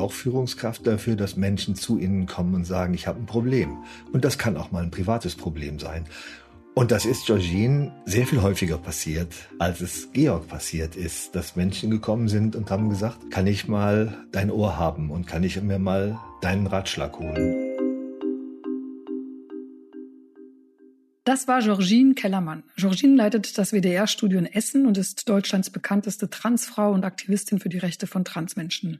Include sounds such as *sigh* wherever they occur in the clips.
auch Führungskraft dafür, dass Menschen zu ihnen kommen und sagen, ich habe ein Problem. Und das kann auch mal ein privates Problem sein. Und das ist Georgine sehr viel häufiger passiert, als es Georg passiert ist, dass Menschen gekommen sind und haben gesagt, kann ich mal dein Ohr haben und kann ich mir mal deinen Ratschlag holen. Das war Georgine Kellermann. Georgine leitet das WDR-Studio in Essen und ist Deutschlands bekannteste Transfrau und Aktivistin für die Rechte von Transmenschen.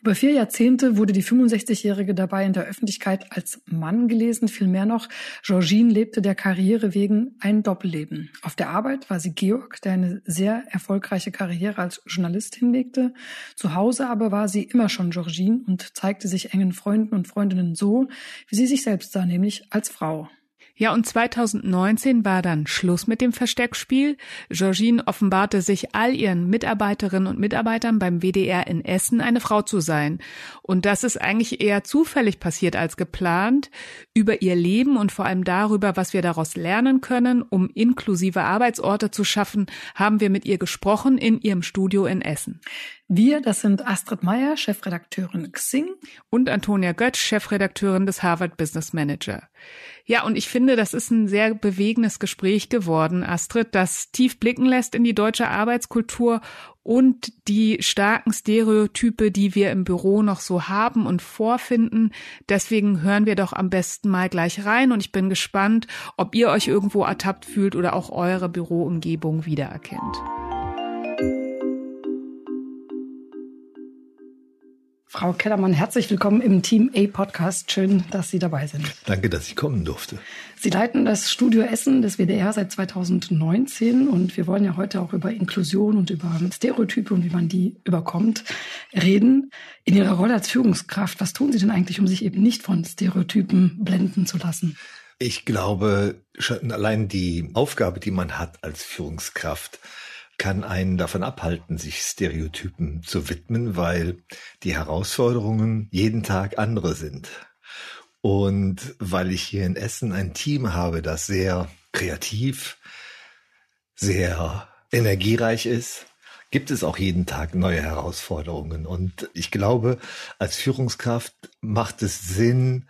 Über vier Jahrzehnte wurde die 65-Jährige dabei in der Öffentlichkeit als Mann gelesen. Vielmehr noch, Georgine lebte der Karriere wegen ein Doppelleben. Auf der Arbeit war sie Georg, der eine sehr erfolgreiche Karriere als Journalist hinlegte. Zu Hause aber war sie immer schon Georgine und zeigte sich engen Freunden und Freundinnen so, wie sie sich selbst sah, nämlich als Frau. Ja, und 2019 war dann Schluss mit dem Versteckspiel. Georgine offenbarte sich all ihren Mitarbeiterinnen und Mitarbeitern beim WDR in Essen, eine Frau zu sein. Und das ist eigentlich eher zufällig passiert als geplant. Über ihr Leben und vor allem darüber, was wir daraus lernen können, um inklusive Arbeitsorte zu schaffen, haben wir mit ihr gesprochen in ihrem Studio in Essen. Wir, das sind Astrid Meyer, Chefredakteurin Xing. Und Antonia Götz, Chefredakteurin des Harvard Business Manager. Ja, und ich finde, das ist ein sehr bewegendes Gespräch geworden, Astrid, das tief blicken lässt in die deutsche Arbeitskultur und die starken Stereotype, die wir im Büro noch so haben und vorfinden. Deswegen hören wir doch am besten mal gleich rein und ich bin gespannt, ob ihr euch irgendwo ertappt fühlt oder auch eure Büroumgebung wiedererkennt. Frau Kellermann, herzlich willkommen im Team A Podcast. Schön, dass Sie dabei sind. Danke, dass ich kommen durfte. Sie leiten das Studio Essen des WDR seit 2019 und wir wollen ja heute auch über Inklusion und über Stereotype und wie man die überkommt reden. In Ihrer Rolle als Führungskraft, was tun Sie denn eigentlich, um sich eben nicht von Stereotypen blenden zu lassen? Ich glaube, schon allein die Aufgabe, die man hat als Führungskraft, kann einen davon abhalten, sich Stereotypen zu widmen, weil die Herausforderungen jeden Tag andere sind. Und weil ich hier in Essen ein Team habe, das sehr kreativ, sehr energiereich ist, gibt es auch jeden Tag neue Herausforderungen. Und ich glaube, als Führungskraft macht es Sinn,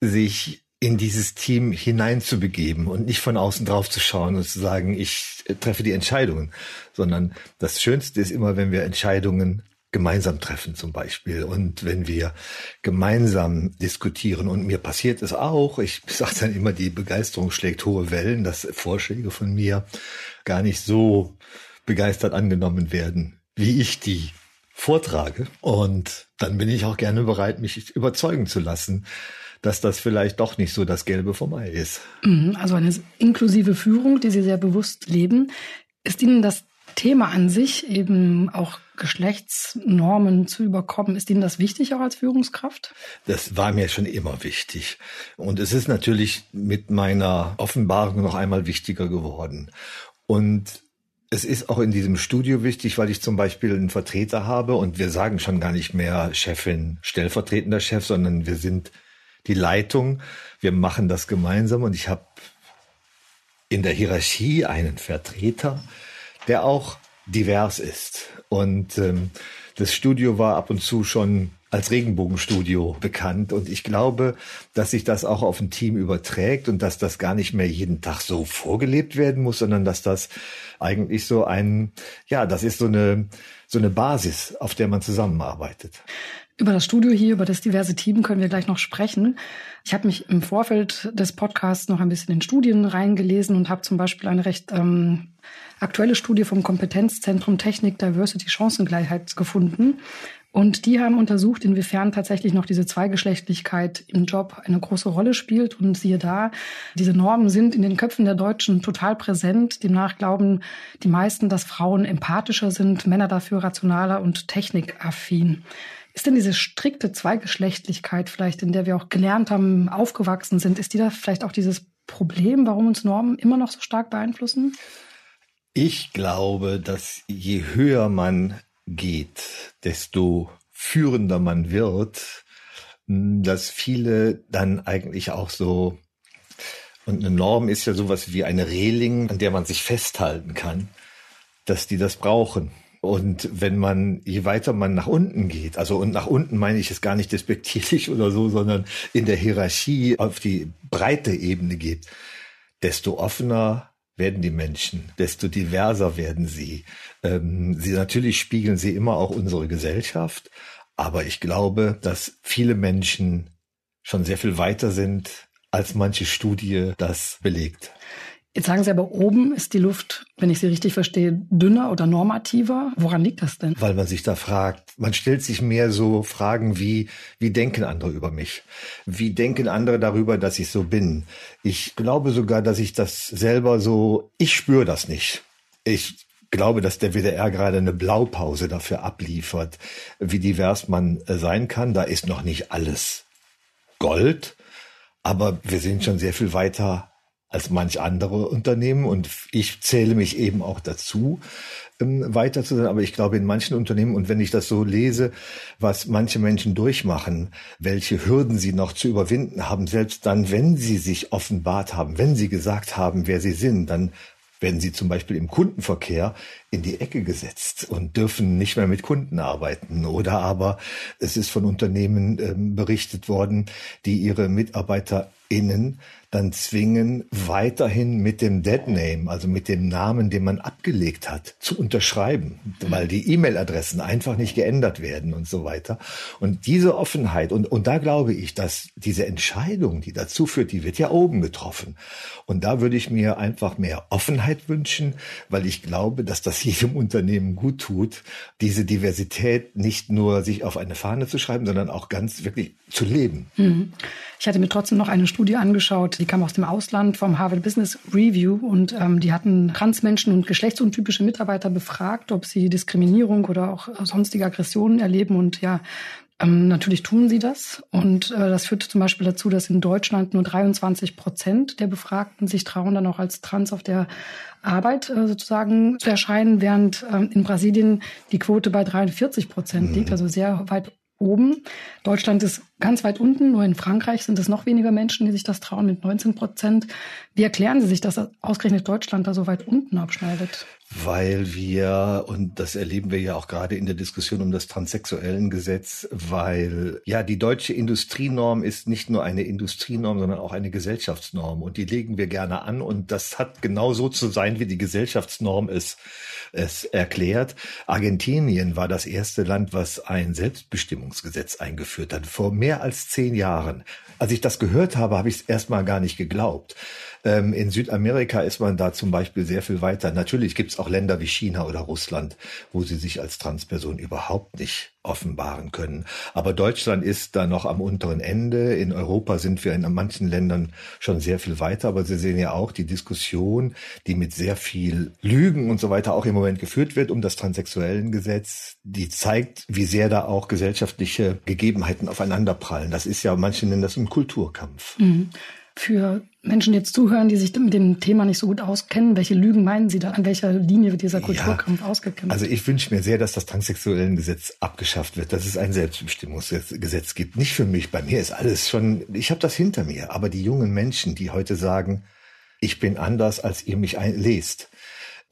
sich in dieses Team hineinzubegeben und nicht von außen drauf zu schauen und zu sagen, ich treffe die Entscheidungen, sondern das Schönste ist immer, wenn wir Entscheidungen gemeinsam treffen zum Beispiel. Und wenn wir gemeinsam diskutieren. Und mir passiert es auch, ich *laughs* sage dann immer, die Begeisterung schlägt hohe Wellen, dass Vorschläge von mir gar nicht so begeistert angenommen werden, wie ich die vortrage. Und dann bin ich auch gerne bereit, mich überzeugen zu lassen dass das vielleicht doch nicht so das Gelbe vom Ei ist. Mhm, also eine inklusive Führung, die Sie sehr bewusst leben. Ist Ihnen das Thema an sich, eben auch Geschlechtsnormen zu überkommen, ist Ihnen das wichtig auch als Führungskraft? Das war mir schon immer wichtig. Und es ist natürlich mit meiner Offenbarung noch einmal wichtiger geworden. Und es ist auch in diesem Studio wichtig, weil ich zum Beispiel einen Vertreter habe und wir sagen schon gar nicht mehr Chefin, stellvertretender Chef, sondern wir sind die Leitung. Wir machen das gemeinsam und ich habe in der Hierarchie einen Vertreter, der auch divers ist. Und ähm, das Studio war ab und zu schon als Regenbogenstudio bekannt. Und ich glaube, dass sich das auch auf ein Team überträgt und dass das gar nicht mehr jeden Tag so vorgelebt werden muss, sondern dass das eigentlich so ein, ja, das ist so eine, so eine Basis, auf der man zusammenarbeitet. Über das Studio hier, über das diverse Team können wir gleich noch sprechen. Ich habe mich im Vorfeld des Podcasts noch ein bisschen in Studien reingelesen und habe zum Beispiel eine recht ähm, aktuelle Studie vom Kompetenzzentrum Technik Diversity Chancengleichheit gefunden. Und die haben untersucht, inwiefern tatsächlich noch diese Zweigeschlechtlichkeit im Job eine große Rolle spielt. Und siehe da, diese Normen sind in den Köpfen der Deutschen total präsent. Demnach glauben die meisten, dass Frauen empathischer sind, Männer dafür rationaler und technikaffin. Ist denn diese strikte Zweigeschlechtlichkeit vielleicht, in der wir auch gelernt haben, aufgewachsen sind, ist die da vielleicht auch dieses Problem, warum uns Normen immer noch so stark beeinflussen? Ich glaube, dass je höher man geht, desto führender man wird, dass viele dann eigentlich auch so, und eine Norm ist ja sowas wie eine Reling, an der man sich festhalten kann, dass die das brauchen Und wenn man, je weiter man nach unten geht, also und nach unten meine ich es gar nicht despektierlich *laughs* oder so, sondern in der Hierarchie auf die breite Ebene geht, desto offener werden die Menschen, desto diverser werden sie. Ähm, sie natürlich spiegeln sie immer auch unsere Gesellschaft, aber ich glaube, dass viele Menschen schon sehr viel weiter sind, als manche Studie das belegt. Jetzt sagen Sie aber, oben ist die Luft, wenn ich Sie richtig verstehe, dünner oder normativer. Woran liegt das denn? Weil man sich da fragt, man stellt sich mehr so Fragen wie, wie denken andere über mich? Wie denken andere darüber, dass ich so bin? Ich glaube sogar, dass ich das selber so, ich spüre das nicht. Ich glaube, dass der WDR gerade eine Blaupause dafür abliefert, wie divers man äh, sein kann. Da ist noch nicht alles Gold, aber wir sind schon sehr viel weiter als manch andere Unternehmen und ich zähle mich eben auch dazu, ähm, weiter zu sein. Aber ich glaube, in manchen Unternehmen und wenn ich das so lese, was manche Menschen durchmachen, welche Hürden sie noch zu überwinden haben, selbst dann, wenn sie sich offenbart haben, wenn sie gesagt haben, wer sie sind, dann werden sie zum Beispiel im Kundenverkehr in die Ecke gesetzt und dürfen nicht mehr mit Kunden arbeiten. Oder aber es ist von Unternehmen äh, berichtet worden, die ihre MitarbeiterInnen dann zwingen, weiterhin mit dem Dead Name, also mit dem Namen, den man abgelegt hat, zu unterschreiben, weil die E-Mail-Adressen einfach nicht geändert werden und so weiter. Und diese Offenheit, und, und da glaube ich, dass diese Entscheidung, die dazu führt, die wird ja oben getroffen. Und da würde ich mir einfach mehr Offenheit wünschen, weil ich glaube, dass das jedem Unternehmen gut tut, diese Diversität nicht nur sich auf eine Fahne zu schreiben, sondern auch ganz wirklich zu leben. Mhm. Ich hatte mir trotzdem noch eine Studie angeschaut, die kam aus dem Ausland vom Harvard Business Review und ähm, die hatten Transmenschen und geschlechtsuntypische Mitarbeiter befragt, ob sie Diskriminierung oder auch sonstige Aggressionen erleben und ja, ähm, natürlich tun sie das. Und äh, das führt zum Beispiel dazu, dass in Deutschland nur 23 Prozent der Befragten sich trauen, dann auch als Trans auf der Arbeit äh, sozusagen zu erscheinen, während ähm, in Brasilien die Quote bei 43 Prozent mhm. liegt, also sehr weit oben. Deutschland ist ganz weit unten, nur in Frankreich sind es noch weniger Menschen, die sich das trauen mit 19 Prozent. Wie erklären Sie sich, dass ausgerechnet Deutschland da so weit unten abschneidet? Weil wir, und das erleben wir ja auch gerade in der Diskussion um das transsexuellen Gesetz, weil ja die deutsche Industrienorm ist nicht nur eine Industrienorm, sondern auch eine Gesellschaftsnorm. Und die legen wir gerne an. Und das hat genau so zu sein, wie die Gesellschaftsnorm ist es erklärt. Argentinien war das erste Land, was ein Selbstbestimmungsgesetz eingeführt hat, vor mehr als zehn Jahren. Als ich das gehört habe, habe ich es erstmal gar nicht geglaubt. Ähm, in Südamerika ist man da zum Beispiel sehr viel weiter. Natürlich gibt es auch Länder wie China oder Russland, wo sie sich als Transperson überhaupt nicht offenbaren können. Aber Deutschland ist da noch am unteren Ende. In Europa sind wir in manchen Ländern schon sehr viel weiter. Aber Sie sehen ja auch die Diskussion, die mit sehr viel Lügen und so weiter auch im Moment geführt wird um das transsexuellen Gesetz. Die zeigt, wie sehr da auch gesellschaftliche Gegebenheiten aufeinanderprallen. Das ist ja, manche nennen das einen Kulturkampf. Mhm. Für Menschen jetzt zuhören, die sich mit dem Thema nicht so gut auskennen, welche Lügen meinen Sie da? An welcher Linie wird dieser Kulturkampf ja, ausgekämpft? Also ich wünsche mir sehr, dass das transsexuellen Gesetz abgeschafft wird, dass es ein Selbstbestimmungsgesetz gibt. Nicht für mich, bei mir ist alles schon, ich habe das hinter mir. Aber die jungen Menschen, die heute sagen, ich bin anders, als ihr mich lest,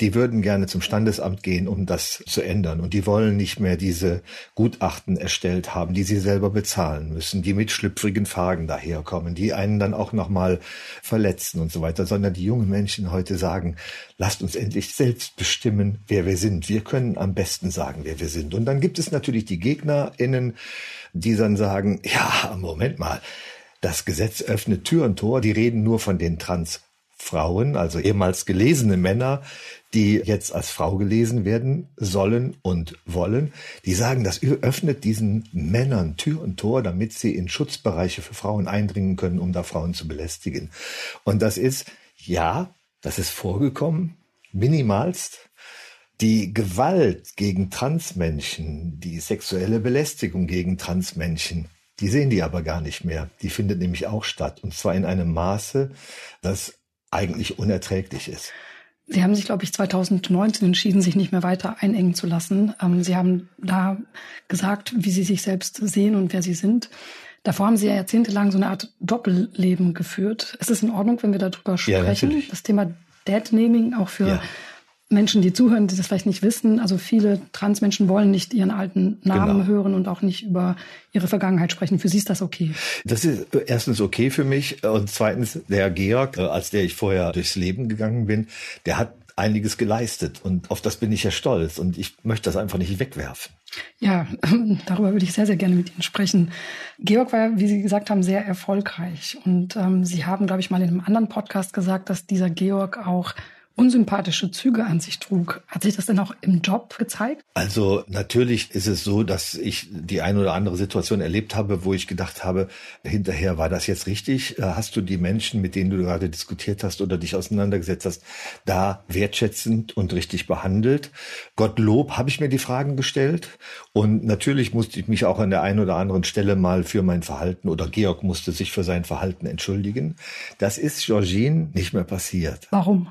die würden gerne zum Standesamt gehen, um das zu ändern. Und die wollen nicht mehr diese Gutachten erstellt haben, die sie selber bezahlen müssen, die mit schlüpfrigen Fragen daherkommen, die einen dann auch nochmal verletzen und so weiter, sondern die jungen Menschen heute sagen, lasst uns endlich selbst bestimmen, wer wir sind. Wir können am besten sagen, wer wir sind. Und dann gibt es natürlich die GegnerInnen, die dann sagen, ja, Moment mal, das Gesetz öffnet Tür und Tor, die reden nur von den Transfrauen, also ehemals gelesene Männer, die jetzt als Frau gelesen werden sollen und wollen, die sagen, das öffnet diesen Männern Tür und Tor, damit sie in Schutzbereiche für Frauen eindringen können, um da Frauen zu belästigen. Und das ist, ja, das ist vorgekommen, minimalst. Die Gewalt gegen Transmenschen, die sexuelle Belästigung gegen Transmenschen, die sehen die aber gar nicht mehr. Die findet nämlich auch statt. Und zwar in einem Maße, das eigentlich unerträglich ist. Sie haben sich, glaube ich, 2019 entschieden, sich nicht mehr weiter einengen zu lassen. Ähm, Sie haben da gesagt, wie Sie sich selbst sehen und wer Sie sind. Davor haben Sie ja jahrzehntelang so eine Art Doppelleben geführt. Ist es in Ordnung, wenn wir darüber sprechen? Ja, das Thema Deadnaming auch für ja. Menschen, die zuhören, die das vielleicht nicht wissen. Also viele Transmenschen wollen nicht ihren alten Namen genau. hören und auch nicht über ihre Vergangenheit sprechen. Für sie ist das okay. Das ist erstens okay für mich und zweitens der Georg, äh, als der ich vorher durchs Leben gegangen bin, der hat einiges geleistet und auf das bin ich ja stolz und ich möchte das einfach nicht wegwerfen. Ja, darüber würde ich sehr, sehr gerne mit Ihnen sprechen. Georg war, wie Sie gesagt haben, sehr erfolgreich und ähm, Sie haben, glaube ich, mal in einem anderen Podcast gesagt, dass dieser Georg auch unsympathische Züge an sich trug. Hat sich das denn auch im Job gezeigt? Also natürlich ist es so, dass ich die ein oder andere Situation erlebt habe, wo ich gedacht habe, hinterher war das jetzt richtig? Äh, hast du die Menschen, mit denen du gerade diskutiert hast oder dich auseinandergesetzt hast, da wertschätzend und richtig behandelt? Gottlob habe ich mir die Fragen gestellt und natürlich musste ich mich auch an der einen oder anderen Stelle mal für mein Verhalten oder Georg musste sich für sein Verhalten entschuldigen. Das ist Georgine nicht mehr passiert. Warum?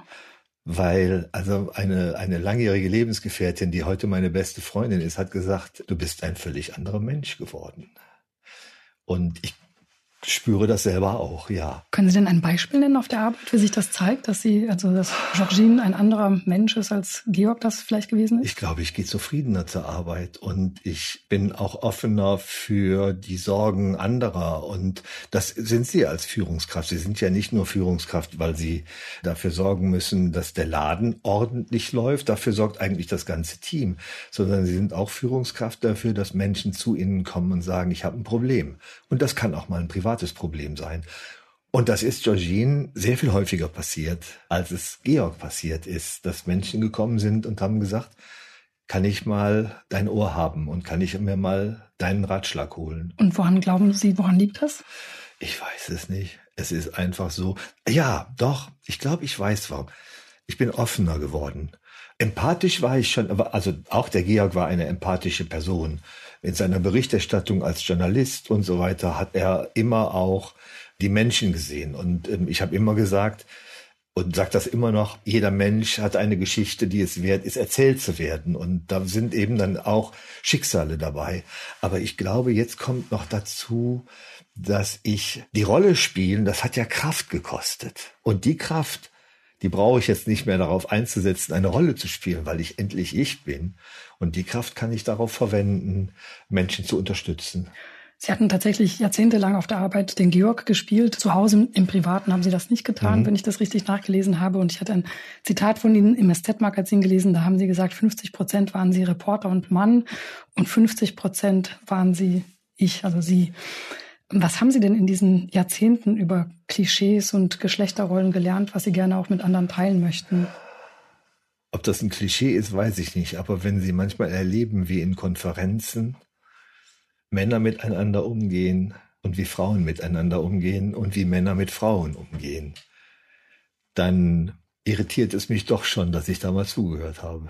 Weil also eine, eine langjährige Lebensgefährtin, die heute meine beste Freundin ist, hat gesagt, du bist ein völlig anderer Mensch geworden. Und ich spüre das selber auch, ja. Können Sie denn ein Beispiel nennen auf der Arbeit, wie sich das zeigt, dass Sie, also dass Georgine ein anderer Mensch ist, als Georg das vielleicht gewesen ist? Ich glaube, ich gehe zufriedener zur Arbeit und ich bin auch offener für die Sorgen anderer. Und das sind Sie als Führungskraft. Sie sind ja nicht nur Führungskraft, weil Sie dafür sorgen müssen, dass der Laden ordentlich läuft. Dafür sorgt eigentlich das ganze Team, sondern Sie sind auch Führungskraft dafür, dass Menschen zu Ihnen kommen und sagen, ich habe ein Problem. Und das kann auch mal ein Privat privates Problem sein. Und das ist Georgine sehr viel häufiger passiert, als es Georg passiert ist, dass Menschen gekommen sind und haben gesagt, kann ich mal dein Ohr haben und kann ich mir mal deinen Ratschlag holen. Und woran glauben Sie, woran liegt das? Ich weiß es nicht. Es ist einfach so. Ja, doch, ich glaube, ich weiß warum. Ich bin offener geworden. Empathisch war ich schon, aber also auch der Georg war eine empathische Person in seiner Berichterstattung als Journalist und so weiter hat er immer auch die Menschen gesehen. Und ähm, ich habe immer gesagt, und sagt das immer noch, jeder Mensch hat eine Geschichte, die es wert ist, erzählt zu werden. Und da sind eben dann auch Schicksale dabei. Aber ich glaube, jetzt kommt noch dazu, dass ich die Rolle spielen, das hat ja Kraft gekostet. Und die Kraft, die brauche ich jetzt nicht mehr darauf einzusetzen, eine Rolle zu spielen, weil ich endlich ich bin. Und die Kraft kann ich darauf verwenden, Menschen zu unterstützen. Sie hatten tatsächlich jahrzehntelang auf der Arbeit den Georg gespielt. Zu Hause im Privaten haben Sie das nicht getan, mhm. wenn ich das richtig nachgelesen habe. Und ich hatte ein Zitat von Ihnen im SZ-Magazin gelesen. Da haben Sie gesagt, 50 Prozent waren Sie Reporter und Mann und 50 Prozent waren Sie ich, also Sie. Was haben Sie denn in diesen Jahrzehnten über Klischees und Geschlechterrollen gelernt, was Sie gerne auch mit anderen teilen möchten? Ob das ein Klischee ist, weiß ich nicht. Aber wenn Sie manchmal erleben, wie in Konferenzen Männer miteinander umgehen und wie Frauen miteinander umgehen und wie Männer mit Frauen umgehen, dann irritiert es mich doch schon, dass ich da mal zugehört habe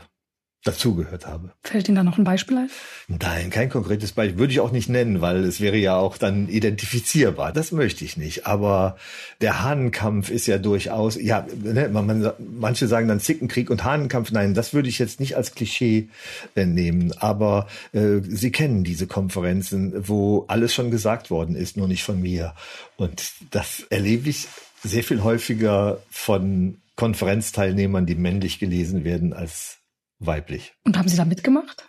dazugehört habe. Fällt Ihnen da noch ein Beispiel ein? Nein, kein konkretes Beispiel. Würde ich auch nicht nennen, weil es wäre ja auch dann identifizierbar. Das möchte ich nicht. Aber der Hahnenkampf ist ja durchaus, ja, ne, man, man, manche sagen dann Zickenkrieg und Hahnenkampf. Nein, das würde ich jetzt nicht als Klischee äh, nehmen. Aber äh, Sie kennen diese Konferenzen, wo alles schon gesagt worden ist, nur nicht von mir. Und das erlebe ich sehr viel häufiger von Konferenzteilnehmern, die männlich gelesen werden, als weiblich. Und haben Sie da mitgemacht?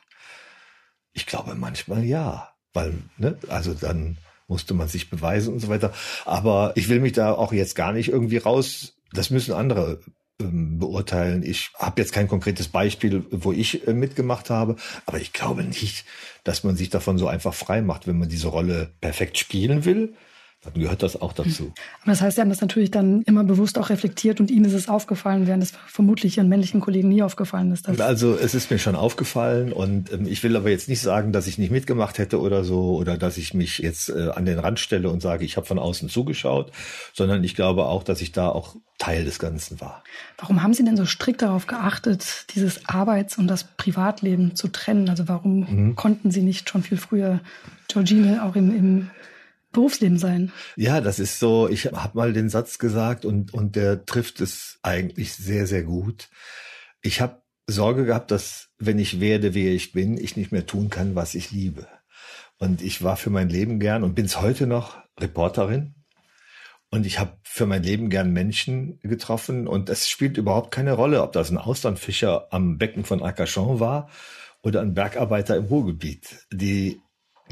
Ich glaube manchmal ja, weil, ne, also dann musste man sich beweisen und so weiter. Aber ich will mich da auch jetzt gar nicht irgendwie raus, das müssen andere ähm, beurteilen. Ich habe jetzt kein konkretes Beispiel, wo ich äh, mitgemacht habe, aber ich glaube nicht, dass man sich davon so einfach frei macht, wenn man diese Rolle perfekt spielen will dann gehört das auch dazu. Aber das heißt, Sie haben das natürlich dann immer bewusst auch reflektiert und Ihnen ist es aufgefallen, während es vermutlich Ihren männlichen Kollegen nie aufgefallen ist. also es ist mir schon aufgefallen und ähm, ich will aber jetzt nicht sagen, dass ich nicht mitgemacht hätte oder so oder dass ich mich jetzt äh, an den Rand stelle und sage, ich habe von außen zugeschaut, sondern ich glaube auch, dass ich da auch Teil des Ganzen war. Warum haben Sie denn so strikt darauf geachtet, dieses Arbeits- und das Privatleben zu trennen? Also warum mhm. konnten Sie nicht schon viel früher Georgine auch im, im Berufsleben sein. Ja, das ist so, ich habe mal den Satz gesagt und, und der trifft es eigentlich sehr, sehr gut. Ich habe Sorge gehabt, dass wenn ich werde, wer ich bin, ich nicht mehr tun kann, was ich liebe. Und ich war für mein Leben gern und bin es heute noch Reporterin. Und ich habe für mein Leben gern Menschen getroffen und es spielt überhaupt keine Rolle, ob das ein Austernfischer am Becken von Arcachon war oder ein Bergarbeiter im Ruhrgebiet. Die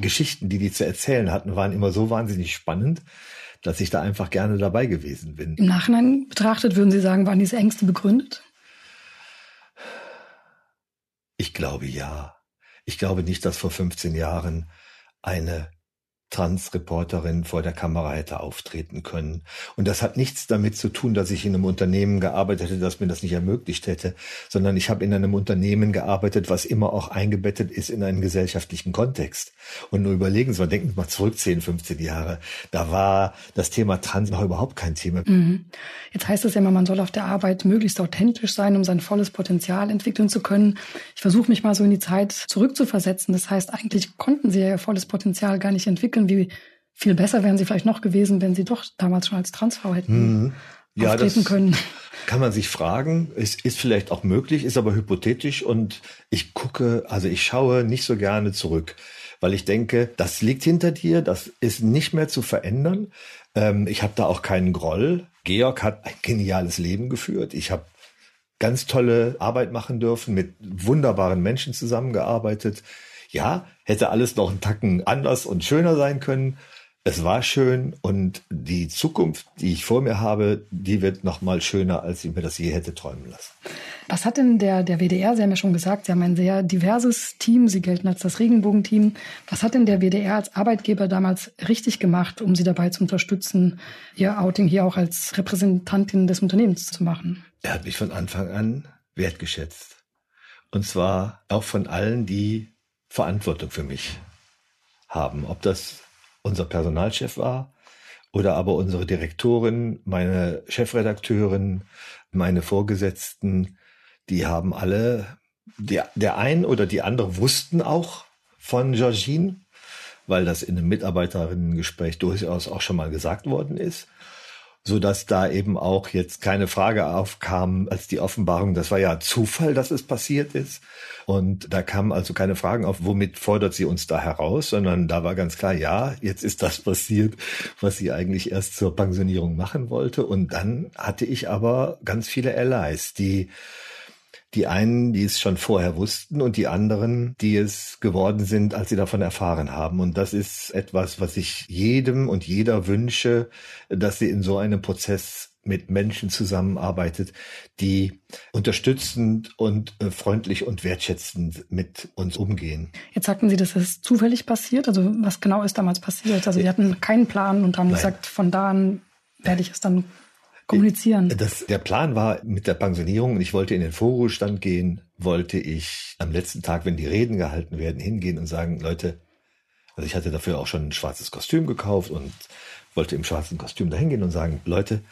Geschichten, die die zu erzählen hatten, waren immer so wahnsinnig spannend, dass ich da einfach gerne dabei gewesen bin. Im Nachhinein betrachtet würden Sie sagen, waren diese Ängste begründet? Ich glaube ja. Ich glaube nicht, dass vor 15 Jahren eine Trans-Reporterin vor der Kamera hätte auftreten können. Und das hat nichts damit zu tun, dass ich in einem Unternehmen gearbeitet hätte, das mir das nicht ermöglicht hätte, sondern ich habe in einem Unternehmen gearbeitet, was immer auch eingebettet ist in einen gesellschaftlichen Kontext. Und nur überlegen Sie mal, denken Sie mal zurück 10, 15 Jahre. Da war das Thema Trans noch überhaupt kein Thema. Mhm. Jetzt heißt es ja immer, man soll auf der Arbeit möglichst authentisch sein, um sein volles Potenzial entwickeln zu können. Ich versuche mich mal so in die Zeit zurückzuversetzen. Das heißt, eigentlich konnten Sie ja Ihr volles Potenzial gar nicht entwickeln entwickeln, wie viel besser wären sie vielleicht noch gewesen, wenn sie doch damals schon als Transfrau hätten mhm. ja, auftreten können. Kann man sich fragen, es ist vielleicht auch möglich, ist aber hypothetisch und ich gucke, also ich schaue nicht so gerne zurück, weil ich denke, das liegt hinter dir, das ist nicht mehr zu verändern. Ähm, ich habe da auch keinen Groll. Georg hat ein geniales Leben geführt. Ich habe ganz tolle Arbeit machen dürfen, mit wunderbaren Menschen zusammengearbeitet. Ja, hätte alles noch einen Tacken anders und schöner sein können. Es war schön und die Zukunft, die ich vor mir habe, die wird noch mal schöner, als ich mir das je hätte träumen lassen. Was hat denn der, der WDR, Sie haben ja schon gesagt, Sie haben ein sehr diverses Team, Sie gelten als das Regenbogenteam. Was hat denn der WDR als Arbeitgeber damals richtig gemacht, um Sie dabei zu unterstützen, Ihr Outing hier auch als Repräsentantin des Unternehmens zu machen? Er hat mich von Anfang an wertgeschätzt. Und zwar auch von allen, die Verantwortung für mich haben. Ob das unser Personalchef war oder aber unsere Direktorin, meine Chefredakteurin, meine Vorgesetzten, die haben alle, der, der ein oder die andere wussten auch von Georgine, weil das in einem Mitarbeiterinnengespräch durchaus auch schon mal gesagt worden ist so dass da eben auch jetzt keine Frage aufkam, als die Offenbarung, das war ja Zufall, dass es passiert ist. Und da kamen also keine Fragen auf, womit fordert sie uns da heraus, sondern da war ganz klar, ja, jetzt ist das passiert, was sie eigentlich erst zur Pensionierung machen wollte. Und dann hatte ich aber ganz viele Allies, die die einen, die es schon vorher wussten und die anderen, die es geworden sind, als sie davon erfahren haben. Und das ist etwas, was ich jedem und jeder wünsche, dass sie in so einem Prozess mit Menschen zusammenarbeitet, die unterstützend und äh, freundlich und wertschätzend mit uns umgehen. Jetzt sagten Sie, dass es zufällig passiert. Also was genau ist damals passiert? Also Sie hatten keinen Plan und haben Nein. gesagt, von da an werde ich es dann kommunizieren. Das, der Plan war mit der Pensionierung ich wollte in den Vorruhestand gehen, wollte ich am letzten Tag, wenn die Reden gehalten werden, hingehen und sagen, Leute, also ich hatte dafür auch schon ein schwarzes Kostüm gekauft und wollte im schwarzen Kostüm dahin gehen und sagen, Leute,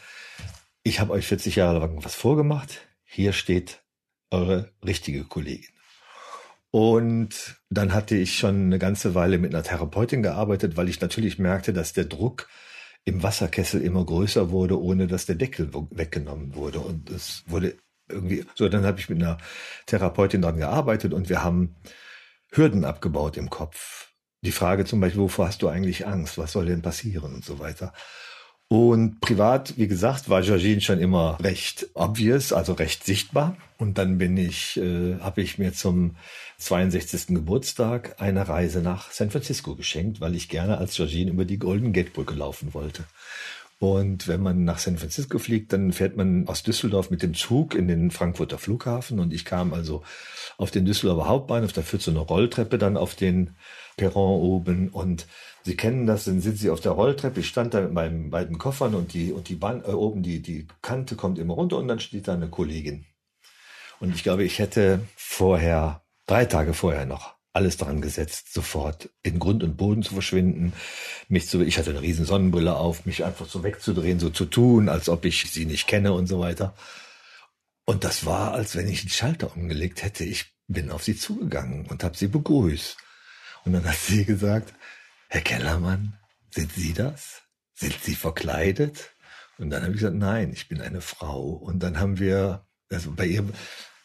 ich habe euch 40 Jahre lang was vorgemacht, hier steht eure richtige Kollegin. Und dann hatte ich schon eine ganze Weile mit einer Therapeutin gearbeitet, weil ich natürlich merkte, dass der Druck im Wasserkessel immer größer wurde, ohne dass der Deckel weggenommen wurde. Und es wurde irgendwie, so dann habe ich mit einer Therapeutin dran gearbeitet und wir haben Hürden abgebaut im Kopf. Die Frage zum Beispiel, wovor hast du eigentlich Angst? Was soll denn passieren und so weiter. Und privat, wie gesagt, war Georgine schon immer recht obvious, also recht sichtbar. Und dann bin ich, äh, habe ich mir zum 62. Geburtstag eine Reise nach San Francisco geschenkt, weil ich gerne als Georgine über die Golden Gate Brücke laufen wollte. Und wenn man nach San Francisco fliegt, dann fährt man aus Düsseldorf mit dem Zug in den Frankfurter Flughafen. Und ich kam also auf den Düsseldorfer Hauptbahnhof, da führt so eine Rolltreppe dann auf den Perron oben und Sie kennen das, dann sind Sie auf der Rolltreppe. Ich stand da mit meinen beiden Koffern und die, und die Bahn, äh, oben die, die Kante kommt immer runter und dann steht da eine Kollegin. Und ich glaube, ich hätte vorher, drei Tage vorher noch, alles dran gesetzt, sofort in Grund und Boden zu verschwinden, mich zu, ich hatte eine riesen Sonnenbrille auf, mich einfach so wegzudrehen, so zu tun, als ob ich sie nicht kenne und so weiter. Und das war, als wenn ich einen Schalter umgelegt hätte. Ich bin auf sie zugegangen und habe sie begrüßt. Und dann hat sie gesagt, Herr Kellermann, sind Sie das? Sind Sie verkleidet? Und dann habe ich gesagt, nein, ich bin eine Frau. Und dann haben wir, also bei ihr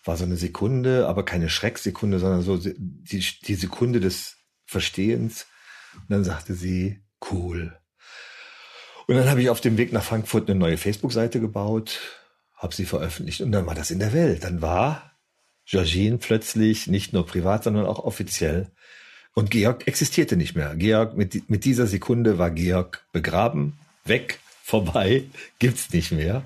war so eine Sekunde, aber keine Schrecksekunde, sondern so die, die Sekunde des Verstehens. Und dann sagte sie, cool. Und dann habe ich auf dem Weg nach Frankfurt eine neue Facebook-Seite gebaut, habe sie veröffentlicht und dann war das in der Welt. Dann war Georgine plötzlich nicht nur privat, sondern auch offiziell. Und Georg existierte nicht mehr. Georg, mit, mit dieser Sekunde war Georg begraben, weg, *laughs* vorbei, gibt's nicht mehr.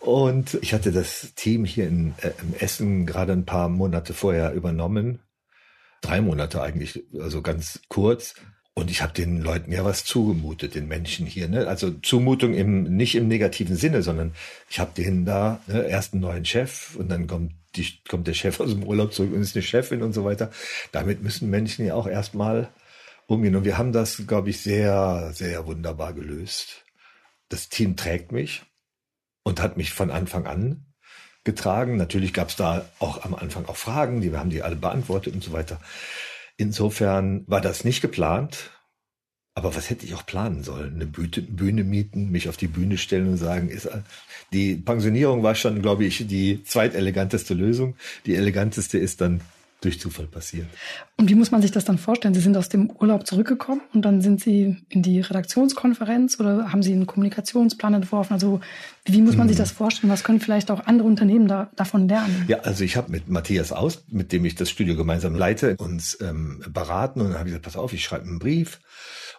Und ich hatte das Team hier in, äh, im Essen gerade ein paar Monate vorher übernommen. Drei Monate eigentlich, also ganz kurz. Und ich habe den Leuten ja was zugemutet, den Menschen hier. Ne? Also Zumutung im nicht im negativen Sinne, sondern ich habe denen da ne, erst einen neuen Chef und dann kommt die, kommt der Chef aus dem Urlaub zurück und ist eine Chefin und so weiter. Damit müssen Menschen ja auch erstmal umgehen. Und wir haben das, glaube ich, sehr, sehr wunderbar gelöst. Das Team trägt mich und hat mich von Anfang an getragen. Natürlich gab es da auch am Anfang auch Fragen, die wir haben die alle beantwortet und so weiter. Insofern war das nicht geplant. Aber was hätte ich auch planen sollen? Eine Bühne mieten, mich auf die Bühne stellen und sagen, ist, die Pensionierung war schon, glaube ich, die zweiteleganteste Lösung. Die eleganteste ist dann durch Zufall passiert. Und wie muss man sich das dann vorstellen? Sie sind aus dem Urlaub zurückgekommen und dann sind Sie in die Redaktionskonferenz oder haben Sie einen Kommunikationsplan entworfen? Also wie muss man hm. sich das vorstellen? Was können vielleicht auch andere Unternehmen da, davon lernen? Ja, also ich habe mit Matthias Aus, mit dem ich das Studio gemeinsam leite, uns ähm, beraten und dann habe ich gesagt, pass auf, ich schreibe einen Brief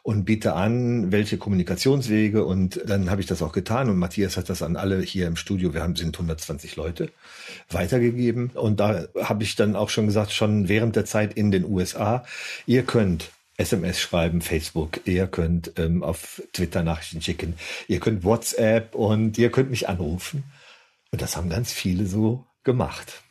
und biete an, welche Kommunikationswege und dann habe ich das auch getan und Matthias hat das an alle hier im Studio, wir haben sind 120 Leute, weitergegeben und da habe ich dann auch schon gesagt, schon während der Zeit in den USA, ihr könnt SMS schreiben, Facebook, ihr könnt ähm, auf Twitter Nachrichten schicken, ihr könnt WhatsApp und ihr könnt mich anrufen. Und das haben ganz viele so gemacht.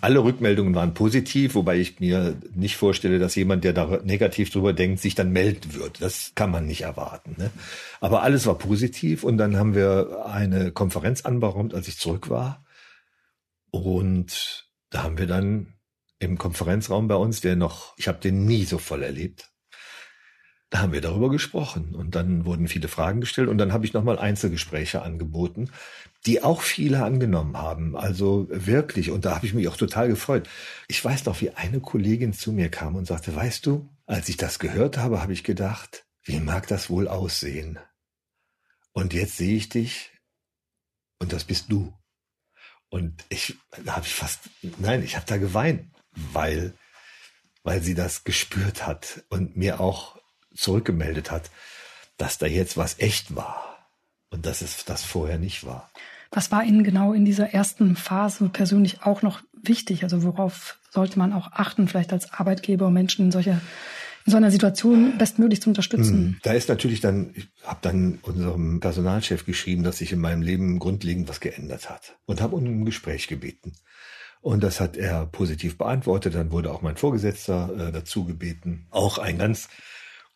Alle Rückmeldungen waren positiv, wobei ich mir nicht vorstelle, dass jemand, der da negativ drüber denkt, sich dann melden wird. Das kann man nicht erwarten. Ne? Aber alles war positiv und dann haben wir eine Konferenz anberaumt, als ich zurück war. Und da haben wir dann im Konferenzraum bei uns, der noch, ich habe den nie so voll erlebt, da haben wir darüber gesprochen und dann wurden viele Fragen gestellt und dann habe ich nochmal Einzelgespräche angeboten, die auch viele angenommen haben. Also wirklich, und da habe ich mich auch total gefreut. Ich weiß noch, wie eine Kollegin zu mir kam und sagte, weißt du, als ich das gehört habe, habe ich gedacht, wie mag das wohl aussehen? Und jetzt sehe ich dich und das bist du. Und ich, da habe ich fast, nein, ich habe da geweint, weil, weil sie das gespürt hat und mir auch zurückgemeldet hat, dass da jetzt was echt war und dass es das vorher nicht war. Was war Ihnen genau in dieser ersten Phase persönlich auch noch wichtig? Also worauf sollte man auch achten, vielleicht als Arbeitgeber und Menschen in solcher in so einer Situation bestmöglich zu unterstützen? Hm, da ist natürlich dann, ich habe dann unserem Personalchef geschrieben, dass sich in meinem Leben grundlegend was geändert hat und habe um ein Gespräch gebeten. Und das hat er positiv beantwortet. Dann wurde auch mein Vorgesetzter äh, dazu gebeten. Auch ein ganz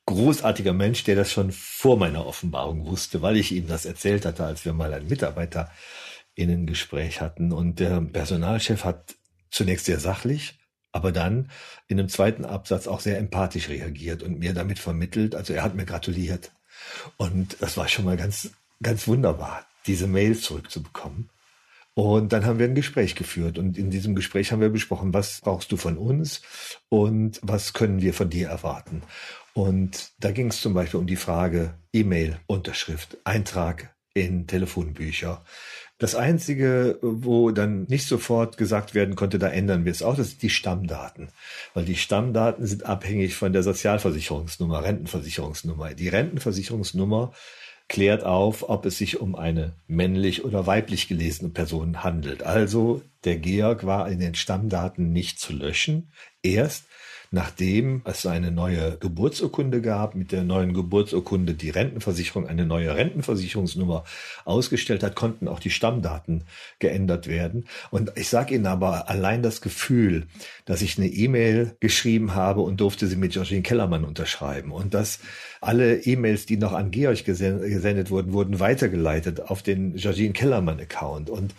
großartiger Mensch, der das schon vor meiner Offenbarung wusste, weil ich ihm das erzählt hatte, als wir mal ein Mitarbeiterinnengespräch hatten. Und der Personalchef hat zunächst sehr sachlich, aber dann in einem zweiten Absatz auch sehr empathisch reagiert und mir damit vermittelt, also er hat mir gratuliert. Und das war schon mal ganz, ganz wunderbar, diese Mail zurückzubekommen. Und dann haben wir ein Gespräch geführt und in diesem Gespräch haben wir besprochen, was brauchst du von uns und was können wir von dir erwarten. Und da ging es zum Beispiel um die Frage E-Mail-Unterschrift, Eintrag in Telefonbücher. Das Einzige, wo dann nicht sofort gesagt werden konnte, da ändern wir es auch, das sind die Stammdaten. Weil die Stammdaten sind abhängig von der Sozialversicherungsnummer, Rentenversicherungsnummer. Die Rentenversicherungsnummer klärt auf, ob es sich um eine männlich oder weiblich gelesene Person handelt. Also der Georg war in den Stammdaten nicht zu löschen. Erst nachdem es eine neue Geburtsurkunde gab, mit der neuen Geburtsurkunde die Rentenversicherung eine neue Rentenversicherungsnummer ausgestellt hat, konnten auch die Stammdaten geändert werden. Und ich sage Ihnen aber allein das Gefühl, dass ich eine E-Mail geschrieben habe und durfte sie mit Georgine Kellermann unterschreiben und dass alle E-Mails, die noch an Georg gesendet wurden, wurden weitergeleitet auf den Georgine Kellermann Account und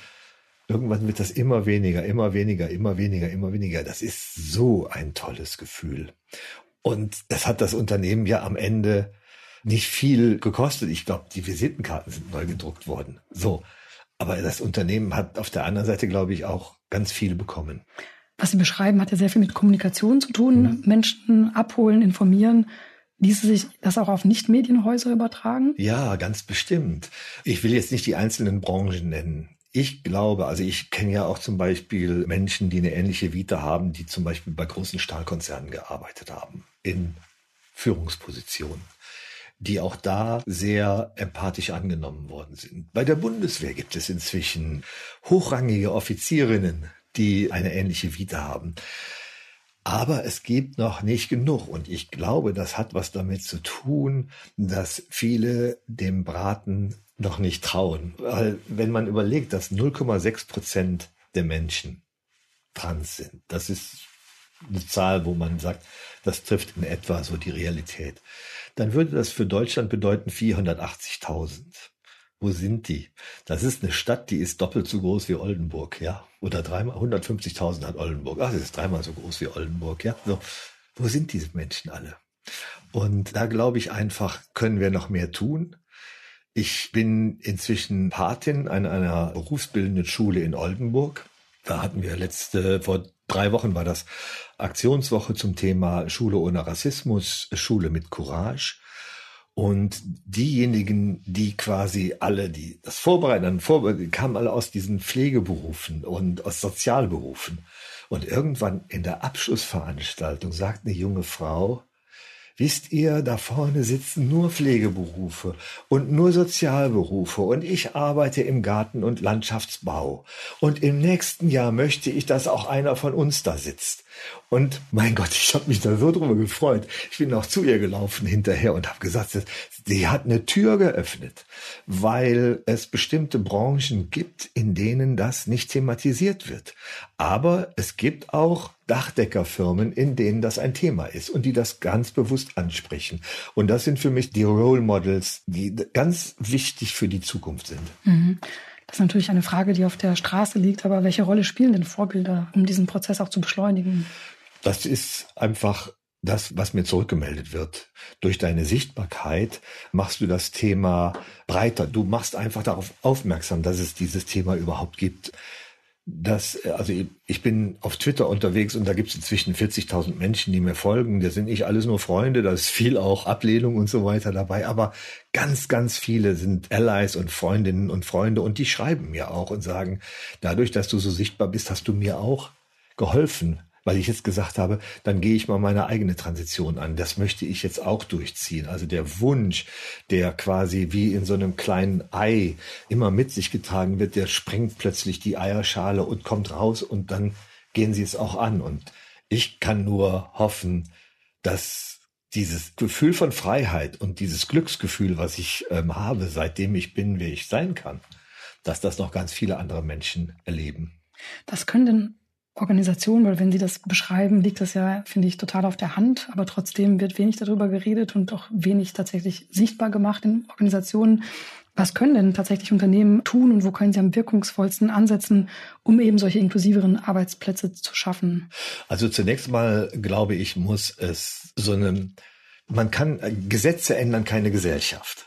Irgendwann wird das immer weniger, immer weniger, immer weniger, immer weniger. Das ist so ein tolles Gefühl. Und das hat das Unternehmen ja am Ende nicht viel gekostet. Ich glaube, die Visitenkarten sind neu gedruckt worden. So. Aber das Unternehmen hat auf der anderen Seite, glaube ich, auch ganz viel bekommen. Was Sie beschreiben, hat ja sehr viel mit Kommunikation zu tun. Mhm. Menschen abholen, informieren. Ließe sich das auch auf Nicht-Medienhäuser übertragen? Ja, ganz bestimmt. Ich will jetzt nicht die einzelnen Branchen nennen. Ich glaube, also ich kenne ja auch zum Beispiel Menschen, die eine ähnliche Vita haben, die zum Beispiel bei großen Stahlkonzernen gearbeitet haben, in Führungspositionen, die auch da sehr empathisch angenommen worden sind. Bei der Bundeswehr gibt es inzwischen hochrangige Offizierinnen, die eine ähnliche Vita haben. Aber es gibt noch nicht genug. Und ich glaube, das hat was damit zu tun, dass viele dem Braten noch nicht trauen. Weil wenn man überlegt, dass 0,6 Prozent der Menschen trans sind, das ist eine Zahl, wo man sagt, das trifft in etwa so die Realität, dann würde das für Deutschland bedeuten 480.000. Wo sind die? Das ist eine Stadt, die ist doppelt so groß wie Oldenburg, ja. Oder dreimal, 150.000 hat Oldenburg. Ach, das ist dreimal so groß wie Oldenburg, ja. So. Wo sind diese Menschen alle? Und da glaube ich einfach, können wir noch mehr tun. Ich bin inzwischen Patin an einer berufsbildenden Schule in Oldenburg. Da hatten wir letzte, vor drei Wochen war das Aktionswoche zum Thema Schule ohne Rassismus, Schule mit Courage. Und diejenigen, die quasi alle, die das vorbereiten, vorbereiten, kamen alle aus diesen Pflegeberufen und aus Sozialberufen. Und irgendwann in der Abschlussveranstaltung sagt eine junge Frau, Wisst ihr, da vorne sitzen nur Pflegeberufe und nur Sozialberufe und ich arbeite im Garten- und Landschaftsbau. Und im nächsten Jahr möchte ich, dass auch einer von uns da sitzt. Und mein Gott, ich habe mich da so drüber gefreut. Ich bin auch zu ihr gelaufen hinterher und habe gesagt, sie hat eine Tür geöffnet, weil es bestimmte Branchen gibt, in denen das nicht thematisiert wird. Aber es gibt auch Dachdeckerfirmen, in denen das ein Thema ist und die das ganz bewusst ansprechen. Und das sind für mich die Role Models, die ganz wichtig für die Zukunft sind. Mhm. Ist natürlich eine Frage, die auf der Straße liegt, aber welche Rolle spielen denn Vorbilder, um diesen Prozess auch zu beschleunigen? Das ist einfach das, was mir zurückgemeldet wird. Durch deine Sichtbarkeit machst du das Thema breiter. Du machst einfach darauf aufmerksam, dass es dieses Thema überhaupt gibt dass, also ich bin auf Twitter unterwegs und da gibt es inzwischen 40.000 Menschen, die mir folgen. Das sind nicht alles nur Freunde, da ist viel auch Ablehnung und so weiter dabei, aber ganz, ganz viele sind Allies und Freundinnen und Freunde und die schreiben mir auch und sagen, dadurch, dass du so sichtbar bist, hast du mir auch geholfen weil ich jetzt gesagt habe, dann gehe ich mal meine eigene Transition an. Das möchte ich jetzt auch durchziehen. Also der Wunsch, der quasi wie in so einem kleinen Ei immer mit sich getragen wird, der sprengt plötzlich die Eierschale und kommt raus und dann gehen sie es auch an. Und ich kann nur hoffen, dass dieses Gefühl von Freiheit und dieses Glücksgefühl, was ich ähm, habe, seitdem ich bin, wer ich sein kann, dass das noch ganz viele andere Menschen erleben. Was können denn Organisation, weil wenn Sie das beschreiben, liegt das ja, finde ich, total auf der Hand, aber trotzdem wird wenig darüber geredet und auch wenig tatsächlich sichtbar gemacht in Organisationen. Was können denn tatsächlich Unternehmen tun und wo können sie am wirkungsvollsten ansetzen, um eben solche inklusiveren Arbeitsplätze zu schaffen? Also zunächst mal glaube ich, muss es so eine, man kann Gesetze ändern, keine Gesellschaft.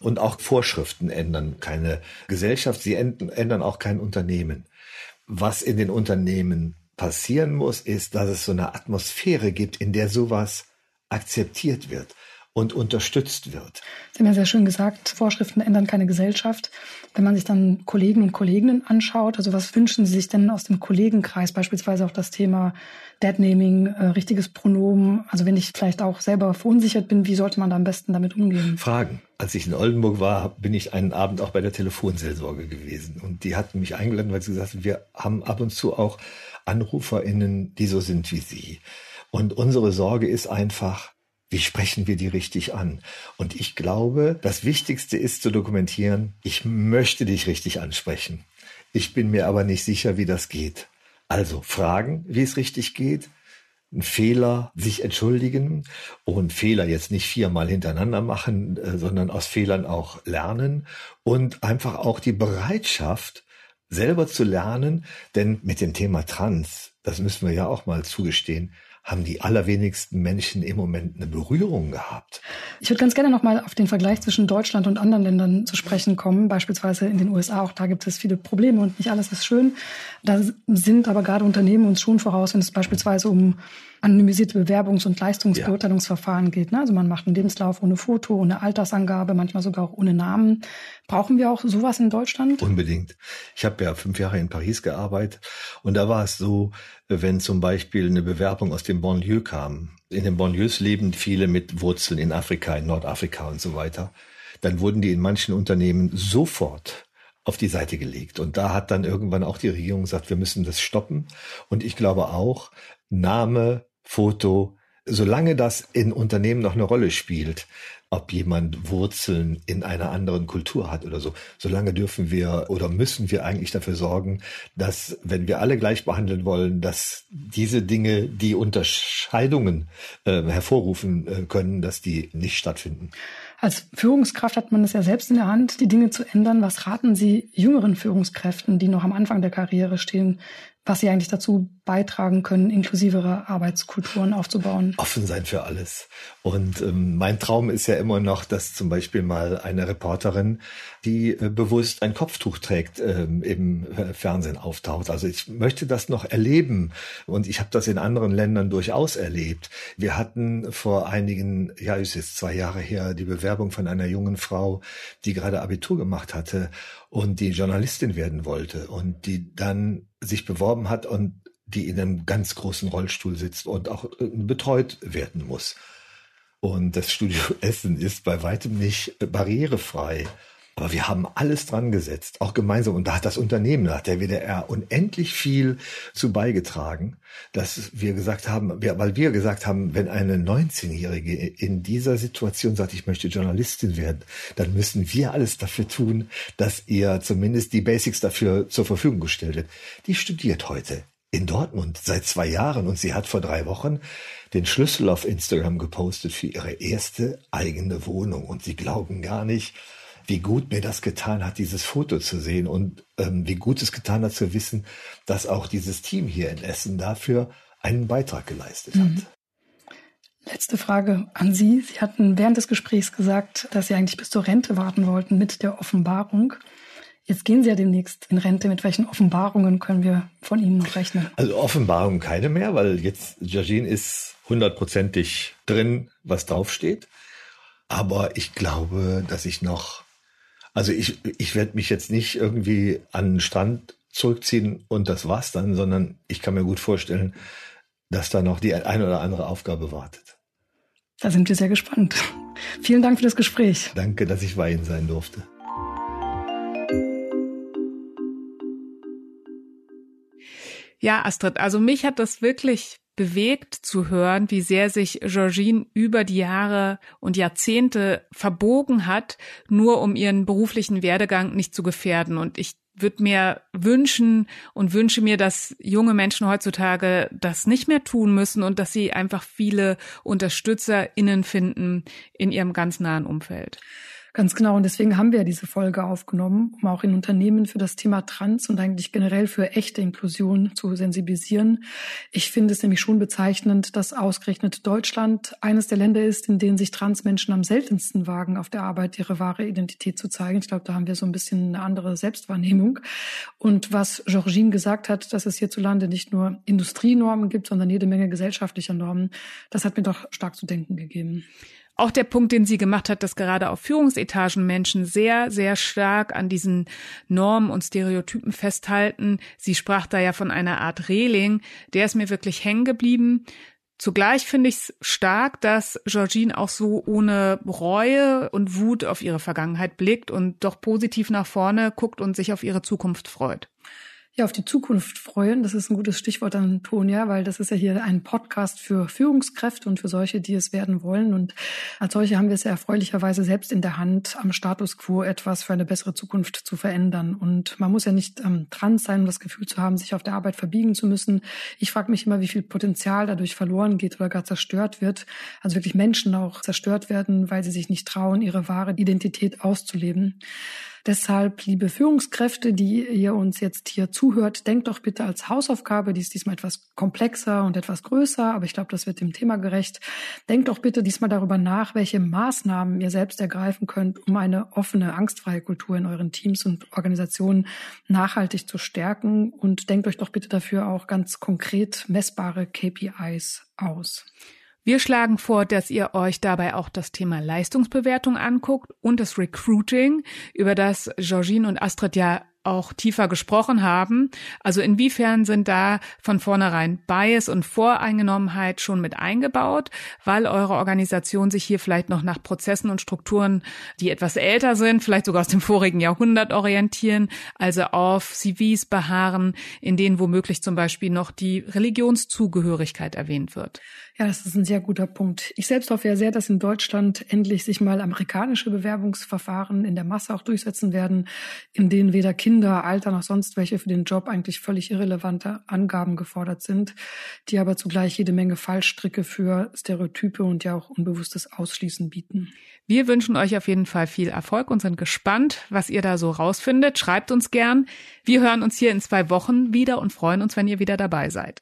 Und auch Vorschriften ändern keine Gesellschaft, sie ändern auch kein Unternehmen was in den Unternehmen passieren muss, ist, dass es so eine Atmosphäre gibt, in der sowas akzeptiert wird und unterstützt wird. Sie haben ja sehr schön gesagt, Vorschriften ändern keine Gesellschaft. Wenn man sich dann Kollegen und Kolleginnen anschaut, also was wünschen Sie sich denn aus dem Kollegenkreis, beispielsweise auch das Thema Deadnaming, äh, richtiges Pronomen, also wenn ich vielleicht auch selber verunsichert bin, wie sollte man da am besten damit umgehen? Fragen. Als ich in Oldenburg war, bin ich einen Abend auch bei der Telefonseelsorge gewesen und die hatten mich eingeladen, weil sie gesagt haben, wir haben ab und zu auch AnruferInnen, die so sind wie Sie. Und unsere Sorge ist einfach, wie sprechen wir die richtig an? Und ich glaube, das Wichtigste ist zu dokumentieren, ich möchte dich richtig ansprechen. Ich bin mir aber nicht sicher, wie das geht. Also fragen, wie es richtig geht, einen Fehler sich entschuldigen und Fehler jetzt nicht viermal hintereinander machen, äh, sondern aus Fehlern auch lernen und einfach auch die Bereitschaft, selber zu lernen, denn mit dem Thema Trans, das müssen wir ja auch mal zugestehen, haben die allerwenigsten Menschen im Moment eine Berührung gehabt. Ich würde ganz gerne nochmal auf den Vergleich zwischen Deutschland und anderen Ländern zu sprechen kommen. Beispielsweise in den USA, auch da gibt es viele Probleme und nicht alles ist schön. Da sind aber gerade Unternehmen uns schon voraus, wenn es beispielsweise um anonymisierte Bewerbungs- und Leistungsbeurteilungsverfahren ja. geht. Ne? Also man macht einen Lebenslauf ohne Foto, ohne Altersangabe, manchmal sogar auch ohne Namen. Brauchen wir auch sowas in Deutschland? Unbedingt. Ich habe ja fünf Jahre in Paris gearbeitet und da war es so, wenn zum Beispiel eine Bewerbung aus dem Banlieue kam. In den Banlieues leben viele mit Wurzeln in Afrika, in Nordafrika und so weiter. Dann wurden die in manchen Unternehmen sofort auf die Seite gelegt. Und da hat dann irgendwann auch die Regierung gesagt, wir müssen das stoppen. Und ich glaube auch, Name, Foto, solange das in Unternehmen noch eine Rolle spielt, ob jemand Wurzeln in einer anderen Kultur hat oder so. Solange dürfen wir oder müssen wir eigentlich dafür sorgen, dass, wenn wir alle gleich behandeln wollen, dass diese Dinge, die Unterscheidungen äh, hervorrufen äh, können, dass die nicht stattfinden. Als Führungskraft hat man es ja selbst in der Hand, die Dinge zu ändern. Was raten Sie jüngeren Führungskräften, die noch am Anfang der Karriere stehen, was sie eigentlich dazu beitragen können, inklusivere Arbeitskulturen aufzubauen. Offen sein für alles. Und ähm, mein Traum ist ja immer noch, dass zum Beispiel mal eine Reporterin, die äh, bewusst ein Kopftuch trägt, ähm, im äh, Fernsehen auftaucht. Also ich möchte das noch erleben. Und ich habe das in anderen Ländern durchaus erlebt. Wir hatten vor einigen, ja, ist jetzt zwei Jahre her, die Bewerbung von einer jungen Frau, die gerade Abitur gemacht hatte und die Journalistin werden wollte und die dann sich beworben hat und die in einem ganz großen Rollstuhl sitzt und auch äh, betreut werden muss. Und das Studio *laughs* Essen ist bei weitem nicht barrierefrei. Aber wir haben alles dran gesetzt, auch gemeinsam. Und da hat das Unternehmen, da hat der WDR unendlich viel zu beigetragen, dass wir gesagt haben, weil wir gesagt haben, wenn eine 19-Jährige in dieser Situation sagt, ich möchte Journalistin werden, dann müssen wir alles dafür tun, dass ihr zumindest die Basics dafür zur Verfügung gestellt wird. Die studiert heute in Dortmund seit zwei Jahren und sie hat vor drei Wochen den Schlüssel auf Instagram gepostet für ihre erste eigene Wohnung und sie glauben gar nicht, wie gut mir das getan hat, dieses Foto zu sehen und ähm, wie gut es getan hat zu wissen, dass auch dieses Team hier in Essen dafür einen Beitrag geleistet mhm. hat. Letzte Frage an Sie. Sie hatten während des Gesprächs gesagt, dass Sie eigentlich bis zur Rente warten wollten mit der Offenbarung. Jetzt gehen Sie ja demnächst in Rente. Mit welchen Offenbarungen können wir von Ihnen noch rechnen? Also Offenbarungen keine mehr, weil jetzt Jajin ist hundertprozentig drin, was draufsteht. Aber ich glaube, dass ich noch also ich, ich werde mich jetzt nicht irgendwie an den Strand zurückziehen und das war's dann, sondern ich kann mir gut vorstellen, dass da noch die eine oder andere Aufgabe wartet. Da sind wir sehr gespannt. Vielen Dank für das Gespräch. Danke, dass ich bei Ihnen sein durfte. Ja, Astrid, also mich hat das wirklich bewegt zu hören, wie sehr sich Georgine über die Jahre und Jahrzehnte verbogen hat, nur um ihren beruflichen Werdegang nicht zu gefährden. Und ich würde mir wünschen und wünsche mir, dass junge Menschen heutzutage das nicht mehr tun müssen und dass sie einfach viele UnterstützerInnen finden in ihrem ganz nahen Umfeld. Ganz genau. Und deswegen haben wir diese Folge aufgenommen, um auch in Unternehmen für das Thema Trans und eigentlich generell für echte Inklusion zu sensibilisieren. Ich finde es nämlich schon bezeichnend, dass ausgerechnet Deutschland eines der Länder ist, in denen sich Transmenschen am seltensten wagen, auf der Arbeit ihre wahre Identität zu zeigen. Ich glaube, da haben wir so ein bisschen eine andere Selbstwahrnehmung. Und was Georgine gesagt hat, dass es hierzulande nicht nur Industrienormen gibt, sondern jede Menge gesellschaftlicher Normen, das hat mir doch stark zu denken gegeben. Auch der Punkt, den sie gemacht hat, dass gerade auf Führungsetagen Menschen sehr, sehr stark an diesen Normen und Stereotypen festhalten. Sie sprach da ja von einer Art Reling. Der ist mir wirklich hängen geblieben. Zugleich finde ich es stark, dass Georgine auch so ohne Reue und Wut auf ihre Vergangenheit blickt und doch positiv nach vorne guckt und sich auf ihre Zukunft freut ja, auf die Zukunft freuen. Das ist ein gutes Stichwort, Antonia, weil das ist ja hier ein Podcast für Führungskräfte und für solche, die es werden wollen. Und als solche haben wir es ja erfreulicherweise selbst in der Hand, am Status quo etwas für eine bessere Zukunft zu verändern. Und man muss ja nicht ähm, dran sein, um das Gefühl zu haben, sich auf der Arbeit verbiegen zu müssen. Ich frage mich immer, wie viel Potenzial dadurch verloren geht oder gar zerstört wird. Also wirklich Menschen auch zerstört werden, weil sie sich nicht trauen, ihre wahre Identität auszuleben. Deshalb, liebe Führungskräfte, die ihr uns jetzt hier zuhört, denkt doch bitte als Hausaufgabe, die ist diesmal etwas komplexer und etwas größer, aber ich glaube, das wird dem Thema gerecht. Denkt doch bitte diesmal darüber nach, welche Maßnahmen ihr selbst ergreifen könnt, um eine offene, angstfreie Kultur in euren Teams und Organisationen nachhaltig zu stärken. Und denkt euch doch bitte dafür auch ganz konkret messbare KPIs aus. Wir schlagen vor, dass ihr euch dabei auch das Thema Leistungsbewertung anguckt und das Recruiting, über das Georgine und Astrid ja auch tiefer gesprochen haben. Also inwiefern sind da von vornherein Bias und Voreingenommenheit schon mit eingebaut, weil eure Organisation sich hier vielleicht noch nach Prozessen und Strukturen, die etwas älter sind, vielleicht sogar aus dem vorigen Jahrhundert orientieren, also auf CVs beharren, in denen womöglich zum Beispiel noch die Religionszugehörigkeit erwähnt wird. Ja, das ist ein sehr guter Punkt. Ich selbst hoffe ja sehr, dass in Deutschland endlich sich mal amerikanische Bewerbungsverfahren in der Masse auch durchsetzen werden, in denen weder Kinder, Alter noch sonst welche für den Job eigentlich völlig irrelevante Angaben gefordert sind, die aber zugleich jede Menge Fallstricke für Stereotype und ja auch unbewusstes Ausschließen bieten. Wir wünschen euch auf jeden Fall viel Erfolg und sind gespannt, was ihr da so rausfindet. Schreibt uns gern. Wir hören uns hier in zwei Wochen wieder und freuen uns, wenn ihr wieder dabei seid.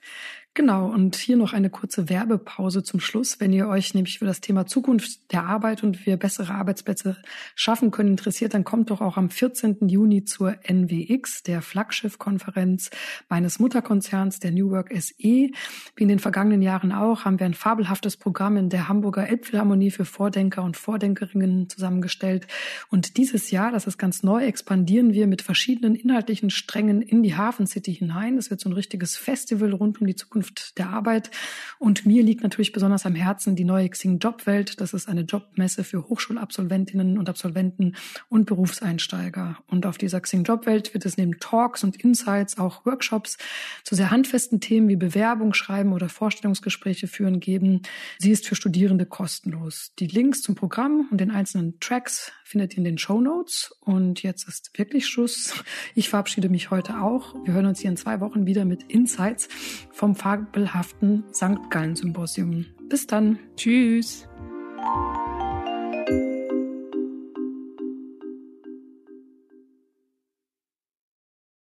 Genau, und hier noch eine kurze Werbepause zum Schluss. Wenn ihr euch nämlich für das Thema Zukunft der Arbeit und wir bessere Arbeitsplätze schaffen können interessiert, dann kommt doch auch am 14. Juni zur NWX, der Flaggschiff-Konferenz meines Mutterkonzerns, der New Work SE. Wie in den vergangenen Jahren auch, haben wir ein fabelhaftes Programm in der Hamburger Elbphilharmonie für Vordenker und Vordenkerinnen zusammengestellt. Und dieses Jahr, das ist ganz neu, expandieren wir mit verschiedenen inhaltlichen Strängen in die Hafen City hinein. Es wird so ein richtiges Festival rund um die Zukunft Zukunft der Arbeit. Und mir liegt natürlich besonders am Herzen die neue Xing Jobwelt. Das ist eine Jobmesse für Hochschulabsolventinnen und Absolventen und Berufseinsteiger. Und auf dieser Xing Jobwelt wird es neben Talks und Insights auch Workshops zu sehr handfesten Themen wie Bewerbung schreiben oder Vorstellungsgespräche führen geben. Sie ist für Studierende kostenlos. Die Links zum Programm und den einzelnen Tracks findet ihr in den Show Notes. Und jetzt ist wirklich Schluss. Ich verabschiede mich heute auch. Wir hören uns hier in zwei Wochen wieder mit Insights vom fabelhaften St. Gallen Symposium. Bis dann. Tschüss.